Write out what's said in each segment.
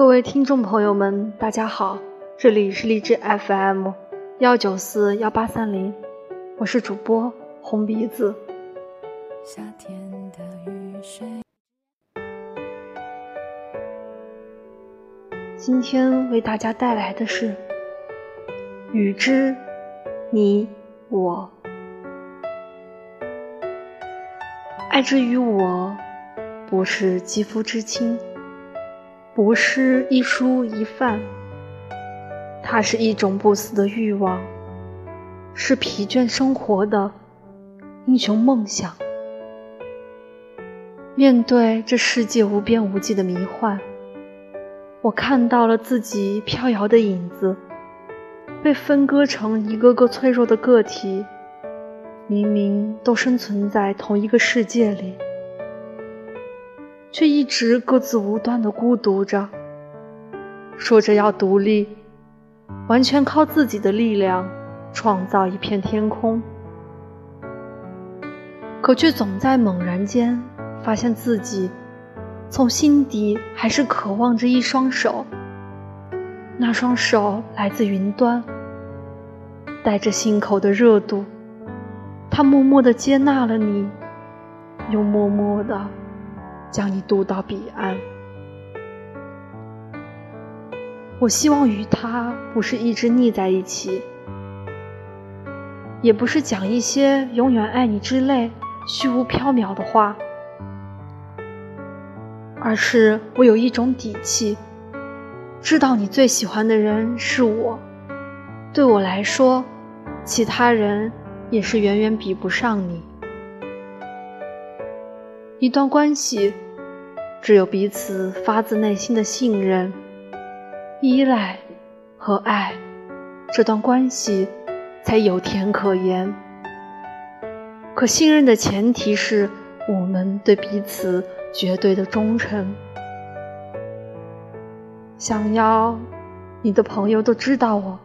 各位听众朋友们，大家好，这里是荔枝 FM 幺九四幺八三零，我是主播红鼻子。夏天的雨水。今天为大家带来的是《雨之你我》，爱之于我，不是肌肤之亲。不是一蔬一饭，它是一种不死的欲望，是疲倦生活的英雄梦想。面对这世界无边无际的迷幻，我看到了自己飘摇的影子，被分割成一个个脆弱的个体，明明都生存在同一个世界里。却一直各自无端的孤独着，说着要独立，完全靠自己的力量创造一片天空，可却总在猛然间发现自己从心底还是渴望着一双手，那双手来自云端，带着心口的热度，他默默的接纳了你，又默默的。将你渡到彼岸。我希望与他不是一直腻在一起，也不是讲一些“永远爱你”之类虚无缥缈的话，而是我有一种底气，知道你最喜欢的人是我。对我来说，其他人也是远远比不上你。一段关系，只有彼此发自内心的信任、依赖和爱，这段关系才有甜可言。可信任的前提是我们对彼此绝对的忠诚。想要你的朋友都知道我，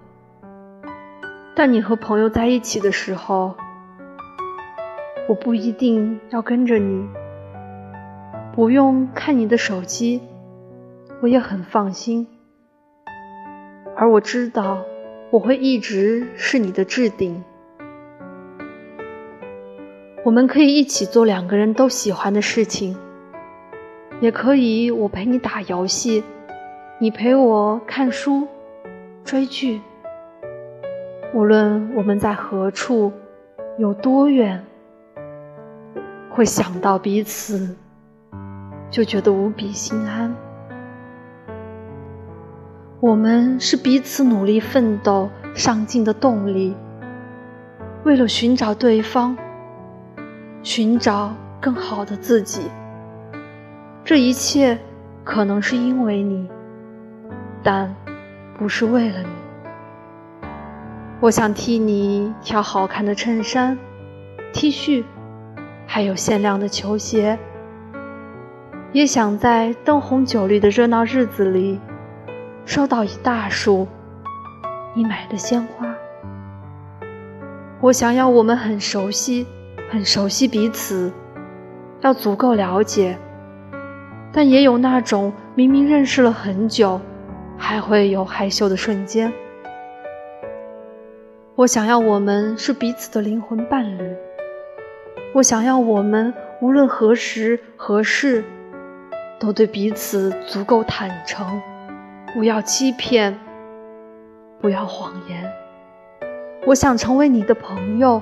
但你和朋友在一起的时候，我不一定要跟着你。不用看你的手机，我也很放心。而我知道，我会一直是你的置顶。我们可以一起做两个人都喜欢的事情，也可以我陪你打游戏，你陪我看书、追剧。无论我们在何处，有多远，会想到彼此。就觉得无比心安。我们是彼此努力奋斗、上进的动力。为了寻找对方，寻找更好的自己。这一切可能是因为你，但不是为了你。我想替你挑好看的衬衫、T 恤，还有限量的球鞋。也想在灯红酒绿的热闹日子里，收到一大束你买的鲜花。我想要我们很熟悉，很熟悉彼此，要足够了解，但也有那种明明认识了很久，还会有害羞的瞬间。我想要我们是彼此的灵魂伴侣。我想要我们无论何时何事。都对彼此足够坦诚，不要欺骗，不要谎言。我想成为你的朋友，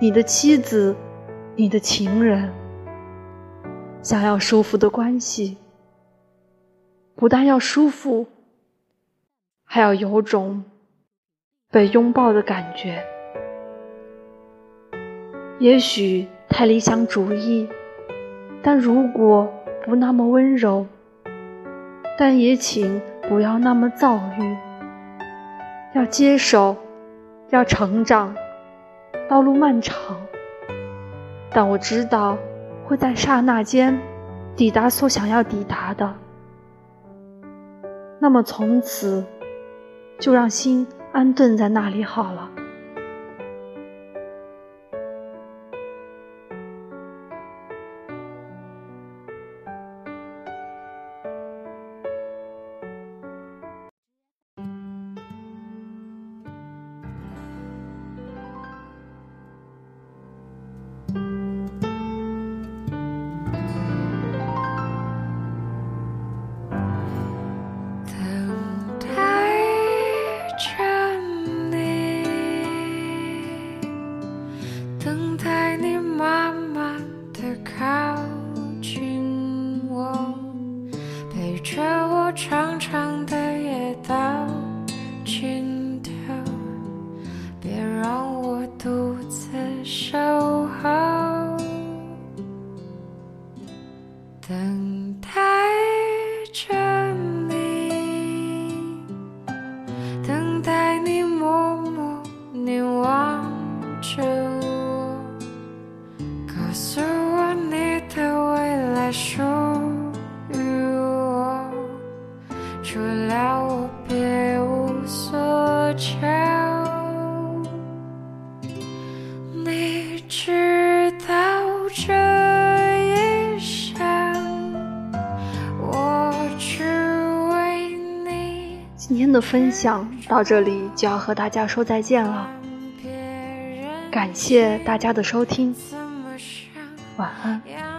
你的妻子，你的情人。想要舒服的关系，不但要舒服，还要有种被拥抱的感觉。也许太理想主义，但如果……不那么温柔，但也请不要那么躁郁。要接受，要成长，道路漫长，但我知道会在刹那间抵达所想要抵达的。那么从此，就让心安顿在那里好了。原谅我别无所求你知道这一生我只为你今天的分享到这里就要和大家说再见了。感谢大家的收听。晚安。